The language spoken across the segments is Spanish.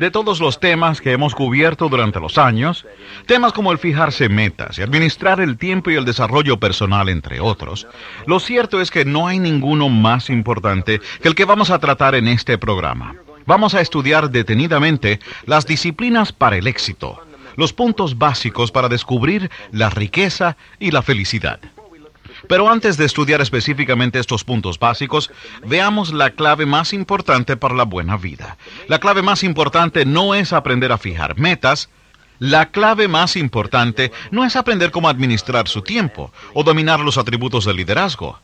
De todos los temas que hemos cubierto durante los años, temas como el fijarse metas y administrar el tiempo y el desarrollo personal, entre otros, lo cierto es que no hay ninguno más importante que el que vamos a tratar en este programa. Vamos a estudiar detenidamente las disciplinas para el éxito, los puntos básicos para descubrir la riqueza y la felicidad. Pero antes de estudiar específicamente estos puntos básicos, veamos la clave más importante para la buena vida. La clave más importante no es aprender a fijar metas, la clave más importante no es aprender cómo administrar su tiempo o dominar los atributos del liderazgo.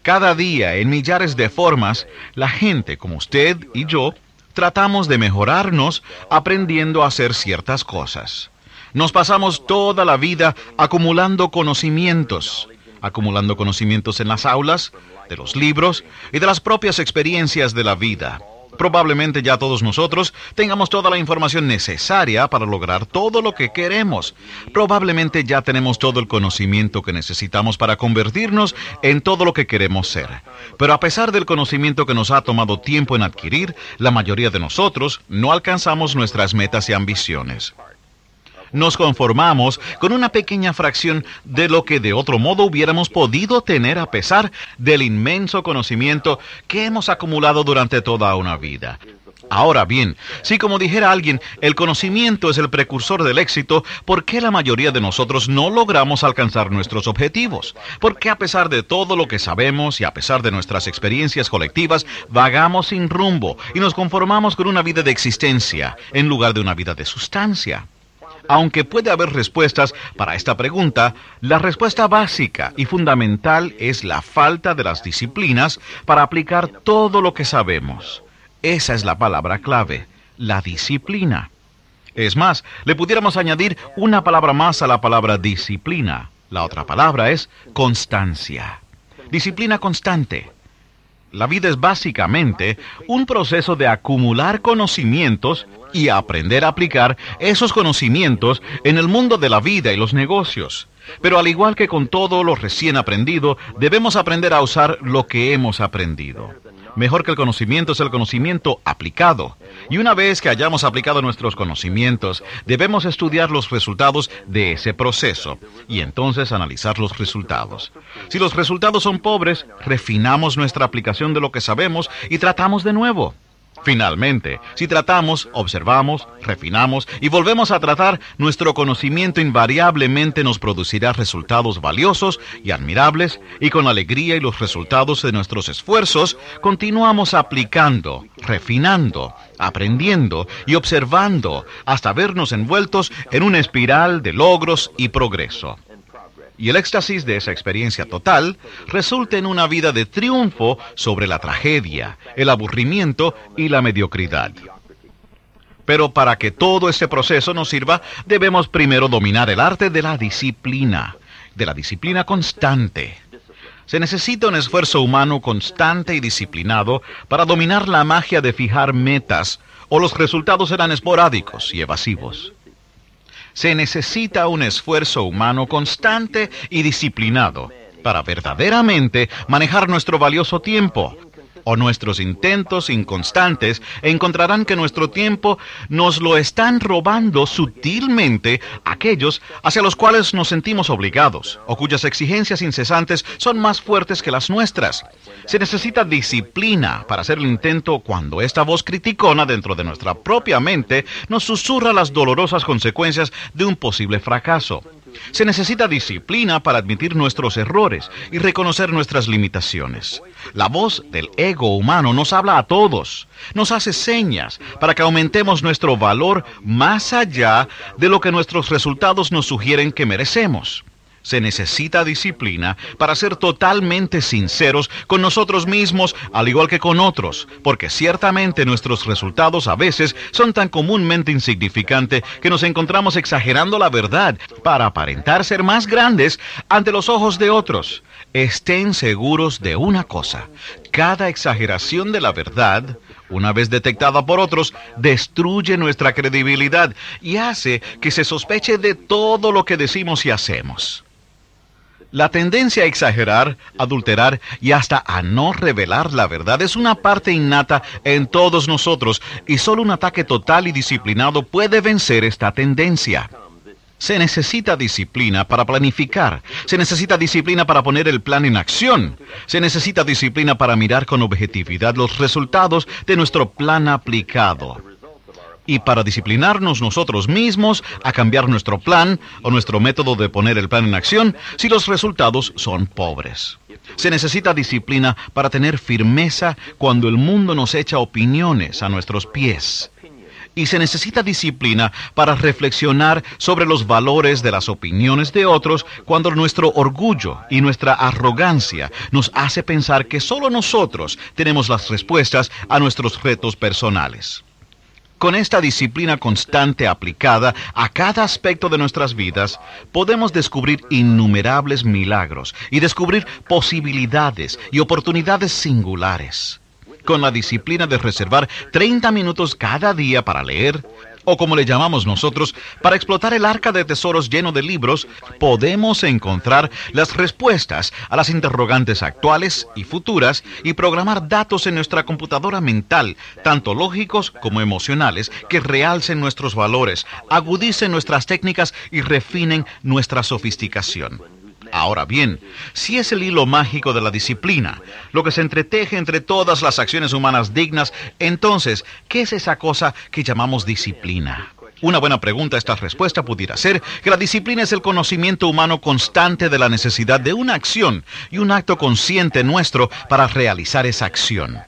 Cada día, en millares de formas, la gente como usted y yo tratamos de mejorarnos aprendiendo a hacer ciertas cosas. Nos pasamos toda la vida acumulando conocimientos, acumulando conocimientos en las aulas, de los libros y de las propias experiencias de la vida. Probablemente ya todos nosotros tengamos toda la información necesaria para lograr todo lo que queremos. Probablemente ya tenemos todo el conocimiento que necesitamos para convertirnos en todo lo que queremos ser. Pero a pesar del conocimiento que nos ha tomado tiempo en adquirir, la mayoría de nosotros no alcanzamos nuestras metas y ambiciones nos conformamos con una pequeña fracción de lo que de otro modo hubiéramos podido tener a pesar del inmenso conocimiento que hemos acumulado durante toda una vida. Ahora bien, si como dijera alguien, el conocimiento es el precursor del éxito, ¿por qué la mayoría de nosotros no logramos alcanzar nuestros objetivos? ¿Por qué a pesar de todo lo que sabemos y a pesar de nuestras experiencias colectivas, vagamos sin rumbo y nos conformamos con una vida de existencia en lugar de una vida de sustancia? Aunque puede haber respuestas para esta pregunta, la respuesta básica y fundamental es la falta de las disciplinas para aplicar todo lo que sabemos. Esa es la palabra clave, la disciplina. Es más, le pudiéramos añadir una palabra más a la palabra disciplina. La otra palabra es constancia. Disciplina constante. La vida es básicamente un proceso de acumular conocimientos y aprender a aplicar esos conocimientos en el mundo de la vida y los negocios. Pero al igual que con todo lo recién aprendido, debemos aprender a usar lo que hemos aprendido. Mejor que el conocimiento es el conocimiento aplicado. Y una vez que hayamos aplicado nuestros conocimientos, debemos estudiar los resultados de ese proceso y entonces analizar los resultados. Si los resultados son pobres, refinamos nuestra aplicación de lo que sabemos y tratamos de nuevo. Finalmente, si tratamos, observamos, refinamos y volvemos a tratar, nuestro conocimiento invariablemente nos producirá resultados valiosos y admirables, y con alegría y los resultados de nuestros esfuerzos, continuamos aplicando, refinando, aprendiendo y observando hasta vernos envueltos en una espiral de logros y progreso y el éxtasis de esa experiencia total resulta en una vida de triunfo sobre la tragedia, el aburrimiento y la mediocridad. Pero para que todo este proceso nos sirva, debemos primero dominar el arte de la disciplina, de la disciplina constante. Se necesita un esfuerzo humano constante y disciplinado para dominar la magia de fijar metas, o los resultados serán esporádicos y evasivos se necesita un esfuerzo humano constante y disciplinado para verdaderamente manejar nuestro valioso tiempo, o nuestros intentos inconstantes encontrarán que nuestro tiempo nos lo están robando sutilmente aquellos hacia los cuales nos sentimos obligados, o cuyas exigencias incesantes son más fuertes que las nuestras. Se necesita disciplina para hacer el intento cuando esta voz criticona dentro de nuestra propia mente nos susurra las dolorosas consecuencias de un posible fracaso. Se necesita disciplina para admitir nuestros errores y reconocer nuestras limitaciones. La voz del ego humano nos habla a todos, nos hace señas para que aumentemos nuestro valor más allá de lo que nuestros resultados nos sugieren que merecemos. Se necesita disciplina para ser totalmente sinceros con nosotros mismos, al igual que con otros, porque ciertamente nuestros resultados a veces son tan comúnmente insignificantes que nos encontramos exagerando la verdad para aparentar ser más grandes ante los ojos de otros. Estén seguros de una cosa, cada exageración de la verdad una vez detectada por otros, destruye nuestra credibilidad y hace que se sospeche de todo lo que decimos y hacemos. La tendencia a exagerar, adulterar y hasta a no revelar la verdad es una parte innata en todos nosotros y solo un ataque total y disciplinado puede vencer esta tendencia. Se necesita disciplina para planificar. Se necesita disciplina para poner el plan en acción. Se necesita disciplina para mirar con objetividad los resultados de nuestro plan aplicado. Y para disciplinarnos nosotros mismos a cambiar nuestro plan o nuestro método de poner el plan en acción si los resultados son pobres. Se necesita disciplina para tener firmeza cuando el mundo nos echa opiniones a nuestros pies y se necesita disciplina para reflexionar sobre los valores de las opiniones de otros cuando nuestro orgullo y nuestra arrogancia nos hace pensar que solo nosotros tenemos las respuestas a nuestros retos personales. Con esta disciplina constante aplicada a cada aspecto de nuestras vidas, podemos descubrir innumerables milagros y descubrir posibilidades y oportunidades singulares. Con la disciplina de reservar 30 minutos cada día para leer, o como le llamamos nosotros, para explotar el arca de tesoros lleno de libros, podemos encontrar las respuestas a las interrogantes actuales y futuras y programar datos en nuestra computadora mental, tanto lógicos como emocionales, que realcen nuestros valores, agudicen nuestras técnicas y refinen nuestra sofisticación. Ahora bien, si es el hilo mágico de la disciplina, lo que se entreteje entre todas las acciones humanas dignas, entonces, ¿qué es esa cosa que llamamos disciplina? Una buena pregunta a esta respuesta pudiera ser que la disciplina es el conocimiento humano constante de la necesidad de una acción y un acto consciente nuestro para realizar esa acción.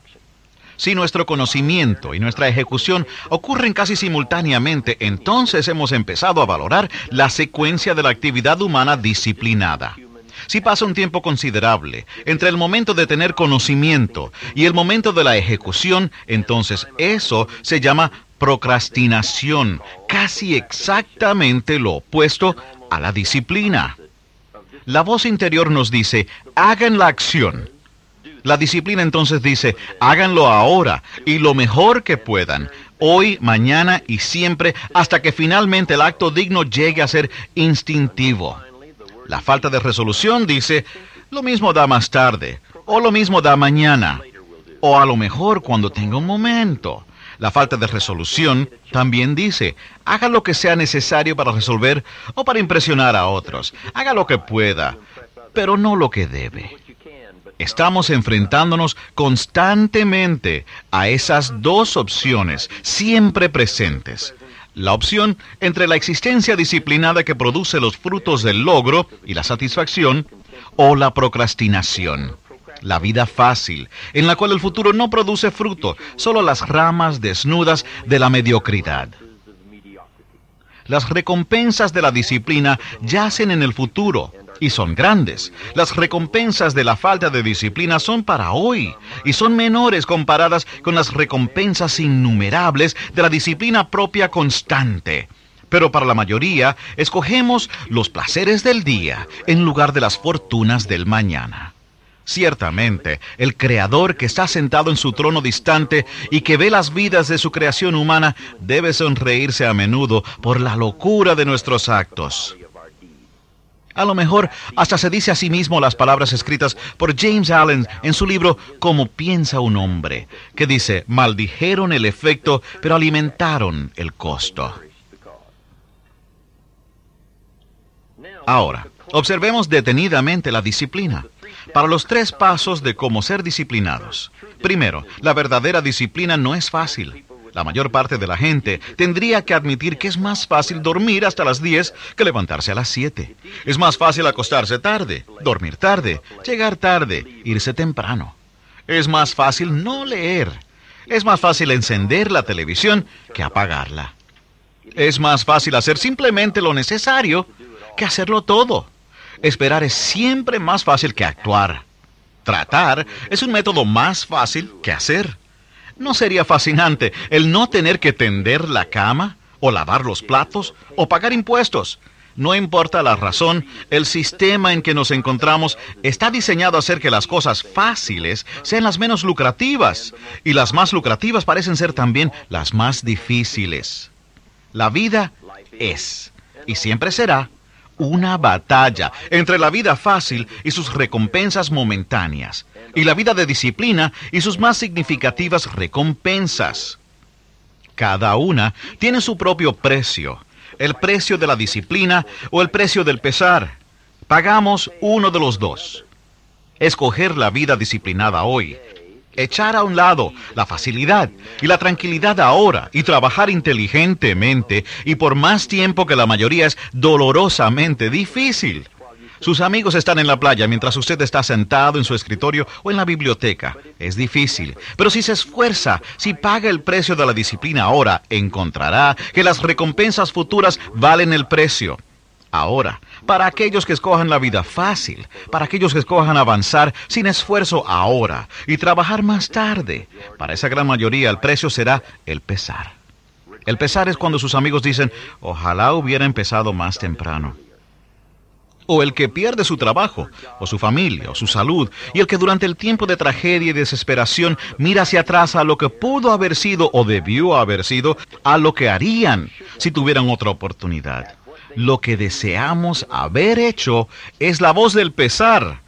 Si nuestro conocimiento y nuestra ejecución ocurren casi simultáneamente, entonces hemos empezado a valorar la secuencia de la actividad humana disciplinada. Si pasa un tiempo considerable entre el momento de tener conocimiento y el momento de la ejecución, entonces eso se llama procrastinación, casi exactamente lo opuesto a la disciplina. La voz interior nos dice, hagan la acción, la disciplina entonces dice, háganlo ahora y lo mejor que puedan, hoy, mañana y siempre, hasta que finalmente el acto digno llegue a ser instintivo. La falta de resolución dice, lo mismo da más tarde, o lo mismo da mañana, o a lo mejor cuando tenga un momento. La falta de resolución también dice, haga lo que sea necesario para resolver o para impresionar a otros, haga lo que pueda, pero no lo que debe. Estamos enfrentándonos constantemente a esas dos opciones, siempre presentes. La opción entre la existencia disciplinada que produce los frutos del logro y la satisfacción, o la procrastinación. La vida fácil, en la cual el futuro no produce fruto, solo las ramas desnudas de la mediocridad. Las recompensas de la disciplina yacen en el futuro, y son grandes. Las recompensas de la falta de disciplina son para hoy y son menores comparadas con las recompensas innumerables de la disciplina propia constante. Pero para la mayoría, escogemos los placeres del día en lugar de las fortunas del mañana. Ciertamente, el Creador que está sentado en su trono distante y que ve las vidas de su creación humana debe sonreírse a menudo por la locura de nuestros actos. A lo mejor hasta se dice a sí mismo las palabras escritas por James Allen en su libro Cómo piensa un hombre, que dice, maldijeron el efecto, pero alimentaron el costo. Ahora, observemos detenidamente la disciplina. Para los tres pasos de cómo ser disciplinados. Primero, la verdadera disciplina no es fácil. La mayor parte de la gente tendría que admitir que es más fácil dormir hasta las 10 que levantarse a las 7. Es más fácil acostarse tarde, dormir tarde, llegar tarde, irse temprano. Es más fácil no leer. Es más fácil encender la televisión que apagarla. Es más fácil hacer simplemente lo necesario que hacerlo todo. esperar es siempre más fácil que actuar. Tratar es un método más fácil que hacer. ¿No sería fascinante el no tener que tender la cama, o lavar los platos, o pagar impuestos? No importa la razón, el sistema en que nos encontramos está diseñado a hacer que las cosas fáciles sean las menos lucrativas, y las más lucrativas parecen ser también las más difíciles. La vida es, y siempre será, una batalla entre la vida fácil y sus recompensas momentáneas, y la vida de disciplina y sus más significativas recompensas. Cada una tiene su propio precio, el precio de la disciplina o el precio del pesar. Pagamos uno de los dos. Escoger la vida disciplinada hoy echar a un lado la facilidad y la tranquilidad ahora y trabajar inteligentemente y por más tiempo que la mayoría es dolorosamente difícil. Sus amigos están en la playa mientras usted está sentado en su escritorio o en la biblioteca. Es difícil, pero si se esfuerza, si paga el precio de la disciplina ahora, encontrará que las recompensas futuras valen el precio. Ahora, para aquellos que escojan la vida fácil, para aquellos que escojan avanzar sin esfuerzo ahora y trabajar más tarde, para esa gran mayoría el precio será el pesar. El pesar es cuando sus amigos dicen, ojalá hubiera empezado más temprano. O el que pierde su trabajo, o su familia, o su salud, y el que durante el tiempo de tragedia y desesperación mira hacia atrás a lo que pudo haber sido o debió haber sido, a lo que harían si tuvieran otra oportunidad lo que deseamos haber hecho es la voz del pesar,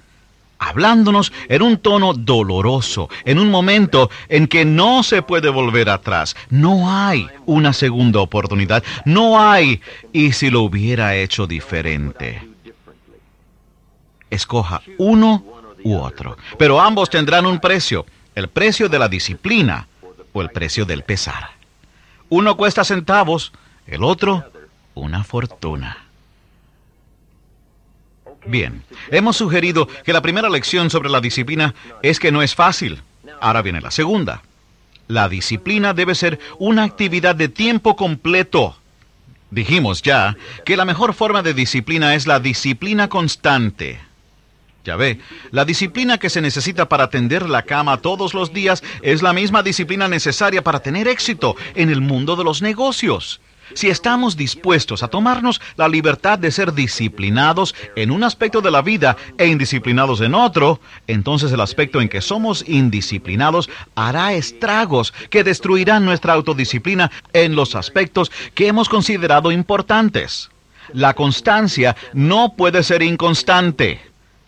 hablándonos en un tono doloroso, en un momento en que no se puede volver atrás. No hay una segunda oportunidad, no hay y si lo hubiera hecho diferente. Escoja uno u otro, pero ambos tendrán un precio, el precio de la disciplina o el precio del pesar. Uno cuesta centavos, el otro una fortuna. Bien, hemos sugerido que la primera lección sobre la disciplina es que no es fácil. Ahora viene la segunda. La disciplina debe ser una actividad de tiempo completo. Dijimos ya que la mejor forma de disciplina es la disciplina constante. Ya ve, la disciplina que se necesita para tender la cama todos los días es la misma disciplina necesaria para tener éxito en el mundo de los negocios. Si estamos dispuestos a tomarnos la libertad de ser disciplinados en un aspecto de la vida e indisciplinados en otro, entonces el aspecto en que somos indisciplinados hará estragos que destruirán nuestra autodisciplina en los aspectos que hemos considerado importantes. La constancia no puede ser inconstante.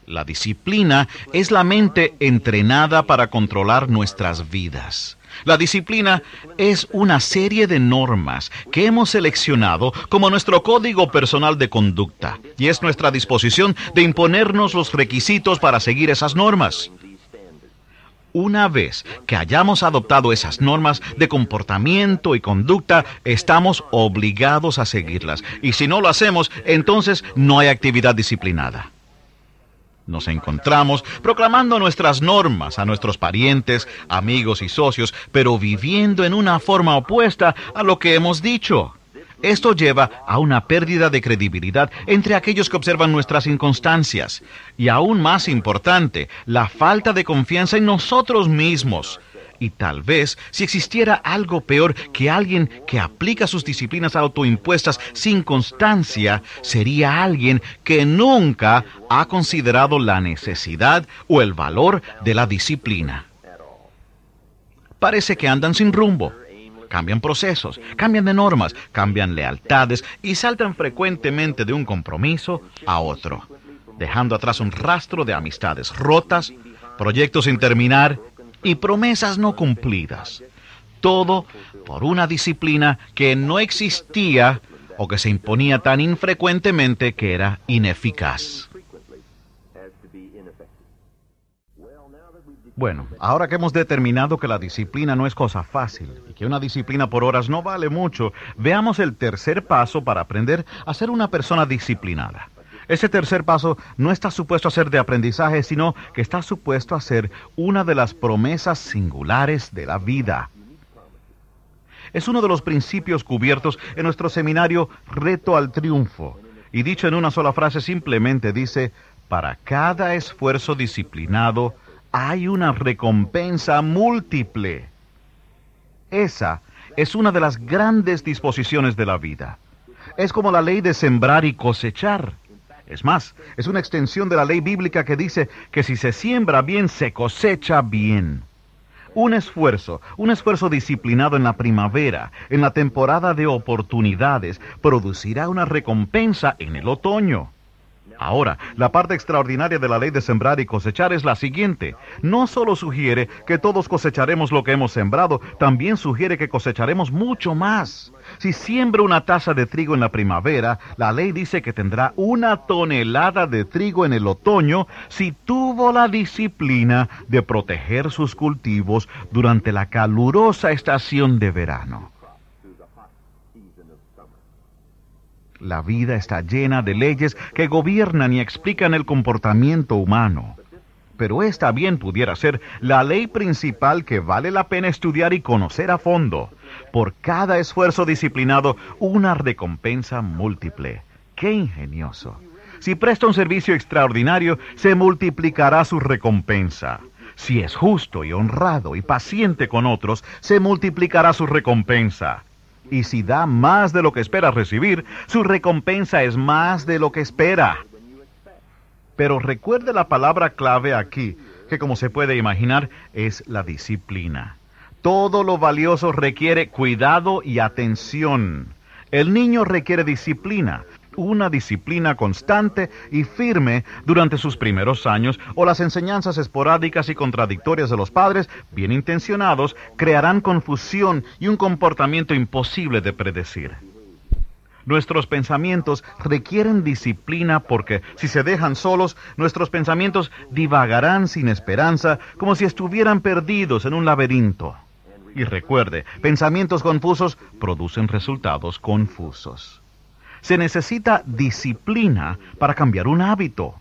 La disciplina es la mente entrenada para controlar nuestras vidas. La disciplina es una serie de normas que hemos seleccionado como nuestro código personal de conducta y es nuestra disposición de imponernos los requisitos para seguir esas normas. Una vez que hayamos adoptado esas normas de comportamiento y conducta, estamos obligados a seguirlas. Y si no lo hacemos, entonces no hay actividad disciplinada. Nos encontramos proclamando nuestras normas a nuestros parientes, amigos y socios, pero viviendo en una forma opuesta a lo que hemos dicho. Esto lleva a una pérdida de credibilidad entre aquellos que observan nuestras inconstancias y aún más importante, la falta de confianza en nosotros mismos. Y tal vez, si existiera algo peor que alguien que aplica sus disciplinas autoimpuestas sin constancia, sería alguien que nunca ha considerado la necesidad o el valor de la disciplina. Parece que andan sin rumbo. Cambian procesos, cambian de normas, cambian lealtades y saltan frecuentemente de un compromiso a otro, dejando atrás un rastro de amistades rotas, proyectos sin terminar y promesas no cumplidas. Todo por una disciplina que no existía o que se imponía tan infrecuentemente que era ineficaz. Bueno, ahora que hemos determinado que la disciplina no es cosa fácil y que una disciplina por horas no vale mucho, veamos el tercer paso para aprender a ser una persona disciplinada. Ese tercer paso no está supuesto a ser de aprendizaje, sino que está supuesto a ser una de las promesas singulares de la vida. Es uno de los principios cubiertos en nuestro seminario Reto al Triunfo. Y dicho en una sola frase simplemente dice, para cada esfuerzo disciplinado hay una recompensa múltiple. Esa es una de las grandes disposiciones de la vida. Es como la ley de sembrar y cosechar. Es más, es una extensión de la ley bíblica que dice que si se siembra bien, se cosecha bien. Un esfuerzo, un esfuerzo disciplinado en la primavera, en la temporada de oportunidades, producirá una recompensa en el otoño. Ahora, la parte extraordinaria de la ley de sembrar y cosechar es la siguiente. No solo sugiere que todos cosecharemos lo que hemos sembrado, también sugiere que cosecharemos mucho más. Si siembra una taza de trigo en la primavera, la ley dice que tendrá una tonelada de trigo en el otoño si tuvo la disciplina de proteger sus cultivos durante la calurosa estación de verano. La vida está llena de leyes que gobiernan y explican el comportamiento humano. Pero esta bien pudiera ser la ley principal que vale la pena estudiar y conocer a fondo. Por cada esfuerzo disciplinado, una recompensa múltiple. ¡Qué ingenioso! Si presta un servicio extraordinario, se multiplicará su recompensa. Si es justo y honrado y paciente con otros, se multiplicará su recompensa. Y si da más de lo que espera recibir, su recompensa es más de lo que espera. Pero recuerde la palabra clave aquí, que como se puede imaginar es la disciplina. Todo lo valioso requiere cuidado y atención. El niño requiere disciplina, una disciplina constante y firme durante sus primeros años o las enseñanzas esporádicas y contradictorias de los padres, bien intencionados, crearán confusión y un comportamiento imposible de predecir. Nuestros pensamientos requieren disciplina porque si se dejan solos, nuestros pensamientos divagarán sin esperanza como si estuvieran perdidos en un laberinto. Y recuerde, pensamientos confusos producen resultados confusos. Se necesita disciplina para cambiar un hábito.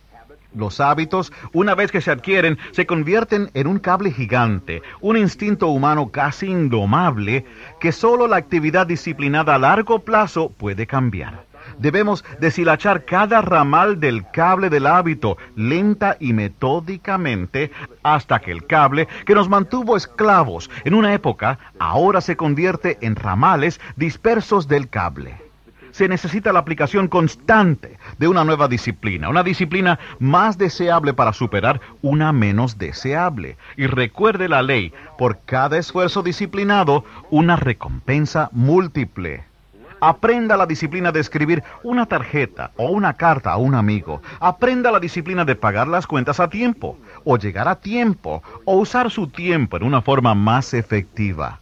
Los hábitos, una vez que se adquieren, se convierten en un cable gigante, un instinto humano casi indomable que solo la actividad disciplinada a largo plazo puede cambiar. Debemos deshilachar cada ramal del cable del hábito lenta y metódicamente hasta que el cable que nos mantuvo esclavos en una época ahora se convierte en ramales dispersos del cable se necesita la aplicación constante de una nueva disciplina, una disciplina más deseable para superar una menos deseable. Y recuerde la ley, por cada esfuerzo disciplinado, una recompensa múltiple. Aprenda la disciplina de escribir una tarjeta o una carta a un amigo. Aprenda la disciplina de pagar las cuentas a tiempo, o llegar a tiempo, o usar su tiempo en una forma más efectiva.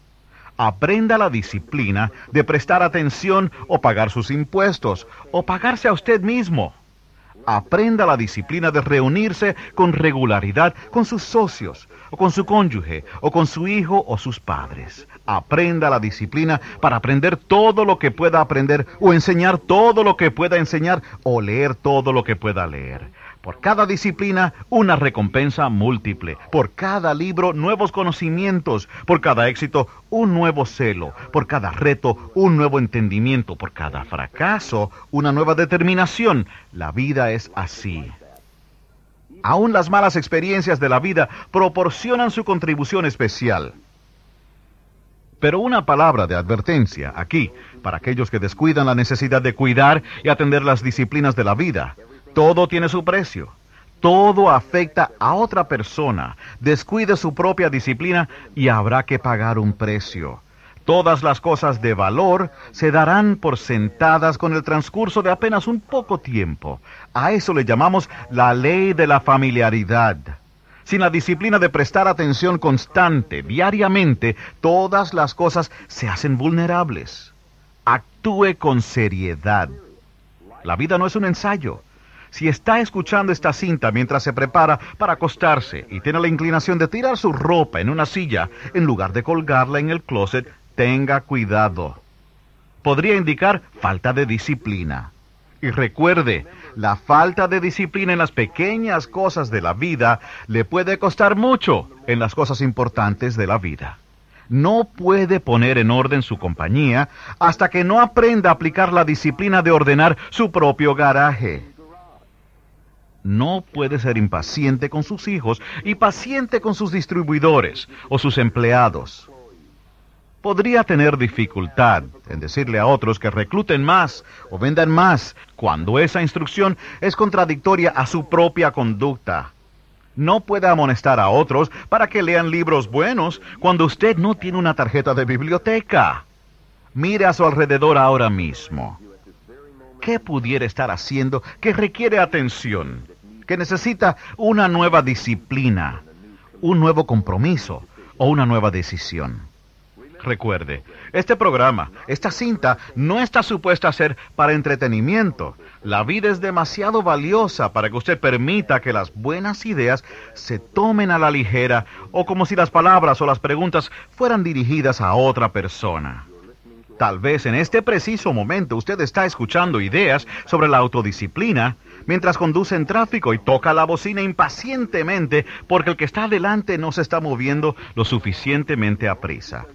Aprenda la disciplina de prestar atención o pagar sus impuestos o pagarse a usted mismo. Aprenda la disciplina de reunirse con regularidad con sus socios, o con su cónyuge, o con su hijo o sus padres. Aprenda la disciplina para aprender todo lo que pueda aprender, o enseñar todo lo que pueda enseñar, o leer todo lo que pueda leer. Por cada disciplina, una recompensa múltiple. Por cada libro, nuevos conocimientos. Por cada éxito, un nuevo celo. Por cada reto, un nuevo entendimiento. Por cada fracaso, una nueva determinación. La vida es así. Aún las malas experiencias de la vida proporcionan su contribución especial. Pero una palabra de advertencia aquí, para aquellos que descuidan la necesidad de cuidar y atender las disciplinas de la vida. Todo tiene su precio. Todo afecta a otra persona. Descuide su propia disciplina y habrá que pagar un precio. Todas las cosas de valor se darán por sentadas con el transcurso de apenas un poco tiempo. A eso le llamamos la ley de la familiaridad. Sin la disciplina de prestar atención constante, diariamente, todas las cosas se hacen vulnerables. Actúe con seriedad. La vida no es un ensayo. Si está escuchando esta cinta mientras se prepara para acostarse y tiene la inclinación de tirar su ropa en una silla en lugar de colgarla en el closet, tenga cuidado. Podría indicar falta de disciplina. Y recuerde, la falta de disciplina en las pequeñas cosas de la vida le puede costar mucho en las cosas importantes de la vida. no puede poner en orden su compañía hasta que no aprenda a aplicar la disciplina de ordenar su propio garaje. No puede ser impaciente con sus hijos y paciente con sus distribuidores o sus empleados. Podría tener dificultad en decirle a otros que recluten más o vendan más cuando esa instrucción es contradictoria a su propia conducta. No puede amonestar a otros para que lean libros buenos cuando usted no tiene una tarjeta de biblioteca. Mire a su alrededor ahora mismo. ¿Qué pudiera estar haciendo que requiere atención? Que necesita una nueva disciplina, un nuevo compromiso o una nueva decisión. Recuerde, este programa, esta cinta, no está supuesta a ser para entretenimiento. La vida es demasiado valiosa para que usted permita que las buenas ideas se tomen a la ligera o como si las palabras o las preguntas fueran dirigidas a otra persona. Tal vez en este preciso momento usted está escuchando ideas sobre la autodisciplina mientras conduce en tráfico y toca la bocina impacientemente porque el que está adelante no se está moviendo lo suficientemente a prisa.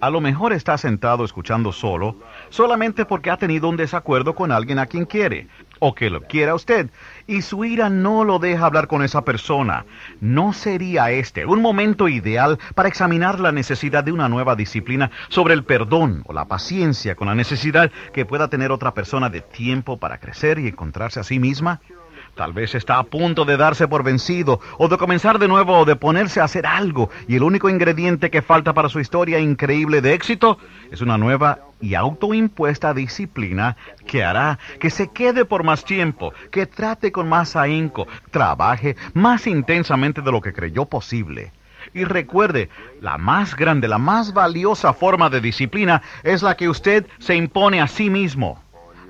A lo mejor está sentado escuchando solo, solamente porque ha tenido un desacuerdo con alguien a quien quiere, o que lo quiera usted, y su ira no lo deja hablar con esa persona. ¿No sería este un momento ideal para examinar la necesidad de una nueva disciplina sobre el perdón o la paciencia con la necesidad que pueda tener otra persona de tiempo para crecer y encontrarse a sí misma? Tal vez está a punto de darse por vencido, o de comenzar de nuevo, o de ponerse a hacer algo, y el único ingrediente que falta para su historia increíble de éxito es una nueva y autoimpuesta disciplina que hará que se quede por más tiempo, que trate con más ahínco, trabaje más intensamente de lo que creyó posible. Y recuerde, la más grande, la más valiosa forma de disciplina es la que usted se impone a sí mismo.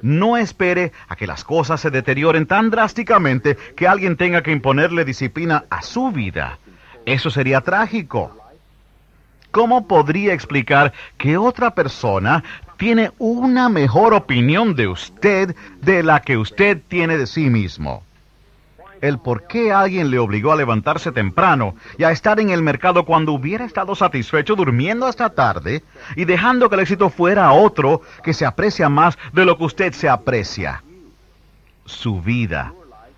No espere a que las cosas se deterioren tan drásticamente que alguien tenga que imponerle disciplina a su vida. Eso sería trágico. ¿Cómo podría explicar que otra persona tiene una mejor opinión de usted de la que usted tiene de sí mismo? El por qué alguien le obligó a levantarse temprano y a estar en el mercado cuando hubiera estado satisfecho durmiendo hasta tarde y dejando que el éxito fuera otro que se aprecia más de lo que usted se aprecia. Su vida,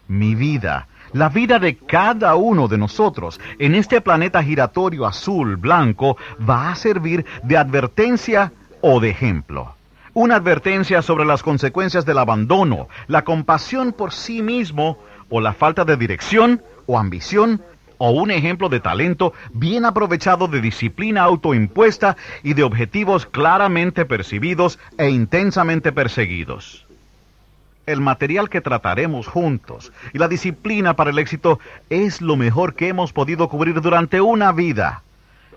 mi vida, la vida de cada uno de nosotros en este planeta giratorio azul blanco va a servir de advertencia o de ejemplo. Una advertencia sobre las consecuencias del abandono, la compasión por sí mismo o la falta de dirección o ambición o un ejemplo de talento bien aprovechado de disciplina autoimpuesta y de objetivos claramente percibidos e intensamente perseguidos. El material que trataremos juntos y la disciplina para el éxito es lo mejor que hemos podido cubrir durante una vida.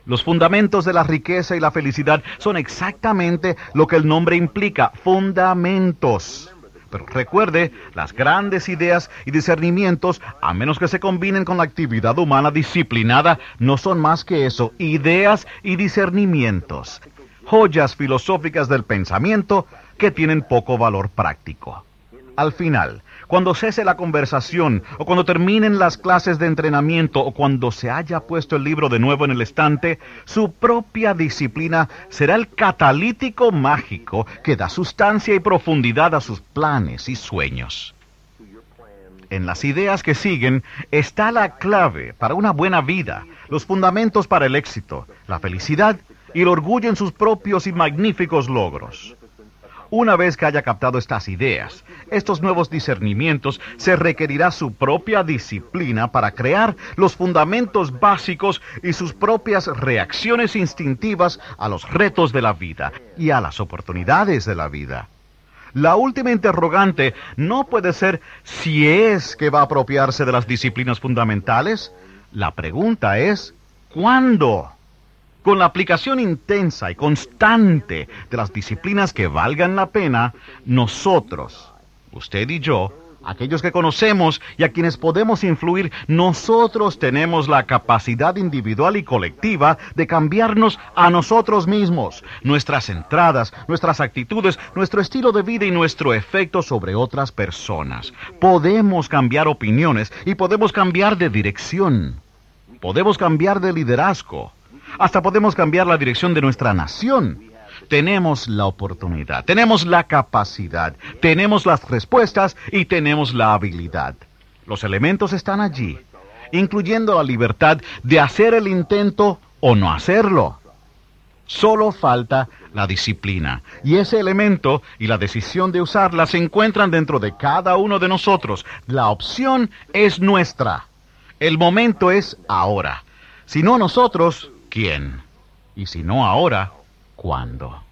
Los fundamentos de la riqueza y la felicidad son exactamente lo que el nombre implica, fundamentos. Pero recuerde, las grandes ideas y discernimientos, a menos que se combinen con la actividad humana disciplinada, no son más que eso, ideas y discernimientos. Joyas filosóficas del pensamiento que tienen poco valor práctico. Al final, cuando cese la conversación, o cuando terminen las clases de entrenamiento, o cuando se haya puesto el libro de nuevo en el estante, su propia disciplina será el catalítico mágico que da sustancia y profundidad a sus planes y sueños. En las ideas que siguen está la clave para una buena vida, los fundamentos para el éxito, la felicidad y el orgullo en sus propios y magníficos logros. Una vez que haya captado estas ideas, estos nuevos discernimientos, se requerirá su propia disciplina para crear los fundamentos básicos y sus propias reacciones instintivas a los retos de la vida y a las oportunidades de la vida. La última interrogante no puede ser si es que va a apropiarse de las disciplinas fundamentales. La pregunta es, ¿cuándo? Con la aplicación intensa y constante de las disciplinas que valgan la pena, nosotros, usted y yo, aquellos que conocemos y a quienes podemos influir, nosotros tenemos la capacidad individual y colectiva de cambiarnos a nosotros mismos, nuestras entradas, nuestras actitudes, nuestro estilo de vida y nuestro efecto sobre otras personas. Podemos cambiar opiniones y podemos cambiar de dirección. Podemos cambiar de liderazgo Hasta podemos cambiar la dirección de nuestra nación. Tenemos la oportunidad, tenemos la capacidad, tenemos las respuestas y tenemos la habilidad. Los elementos están allí, incluyendo la libertad de hacer el intento o no hacerlo. Solo falta la disciplina. Y ese elemento y la decisión de usarla se encuentran dentro de cada uno de nosotros. La opción es nuestra. El momento es ahora. Si no nosotros, ¿quién? Y si no ahora, ¿cuándo?